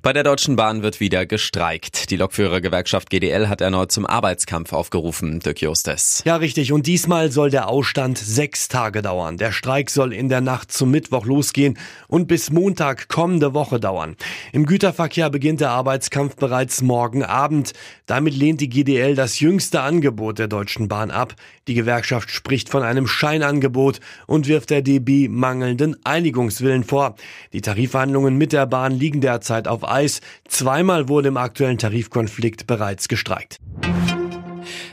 Bei der Deutschen Bahn wird wieder gestreikt. Die Lokführergewerkschaft GDL hat erneut zum Arbeitskampf aufgerufen. Dirk Justes. Ja, richtig. Und diesmal soll der Ausstand sechs Tage dauern. Der Streik soll in der Nacht zum Mittwoch losgehen und bis Montag kommende Woche dauern. Im Güterverkehr beginnt der Arbeitskampf bereits morgen Abend. Damit lehnt die GDL das jüngste Angebot der Deutschen Bahn ab. Die Gewerkschaft spricht von einem Scheinangebot und wirft der DB mangelnden Einigungswillen vor. Die Tarifverhandlungen mit der Bahn liegen derzeit auf Eis. Zweimal wurde im aktuellen Tarifkonflikt bereits gestreikt.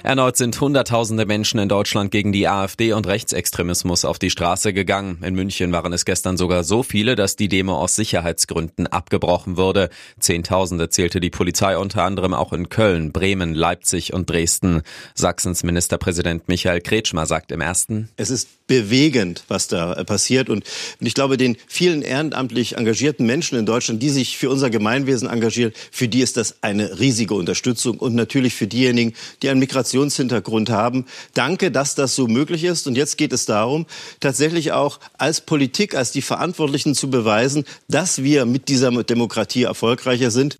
Erneut sind Hunderttausende Menschen in Deutschland gegen die AfD und Rechtsextremismus auf die Straße gegangen. In München waren es gestern sogar so viele, dass die Demo aus Sicherheitsgründen abgebrochen wurde. Zehntausende zählte die Polizei unter anderem auch in Köln, Bremen, Leipzig und Dresden. Sachsens Ministerpräsident Michael Kretschmer sagt im ersten. Es ist bewegend, was da äh, passiert. Und ich glaube, den vielen ehrenamtlich engagierten Menschen in Deutschland, die sich für unser Gemeinwesen engagieren, für die ist das eine riesige Unterstützung. Und natürlich für diejenigen, die einen Migrationshintergrund haben. Danke, dass das so möglich ist. Und jetzt geht es darum, tatsächlich auch als Politik, als die Verantwortlichen zu beweisen, dass wir mit dieser Demokratie erfolgreicher sind.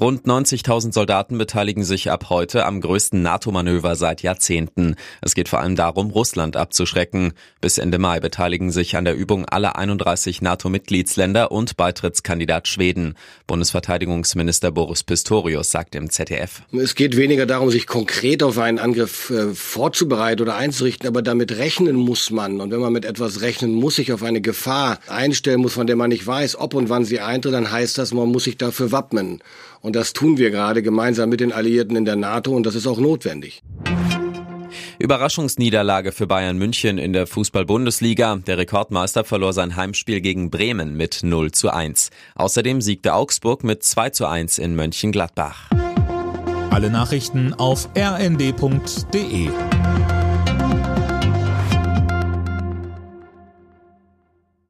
Rund 90.000 Soldaten beteiligen sich ab heute am größten NATO-Manöver seit Jahrzehnten. Es geht vor allem darum, Russland abzuschrecken. Bis Ende Mai beteiligen sich an der Übung alle 31 NATO-Mitgliedsländer und Beitrittskandidat Schweden. Bundesverteidigungsminister Boris Pistorius sagt im ZDF. Es geht weniger darum, sich konkret auf einen Angriff äh, vorzubereiten oder einzurichten, aber damit rechnen muss man. Und wenn man mit etwas rechnen muss, sich auf eine Gefahr einstellen muss, von der man nicht weiß, ob und wann sie eintritt, dann heißt das, man muss sich dafür wappnen. Und das tun wir gerade gemeinsam mit den Alliierten in der NATO und das ist auch notwendig. Überraschungsniederlage für Bayern München in der Fußball-Bundesliga. Der Rekordmeister verlor sein Heimspiel gegen Bremen mit 0 zu 1. Außerdem siegte Augsburg mit 2 zu 1 in Mönchengladbach. Alle Nachrichten auf rnd.de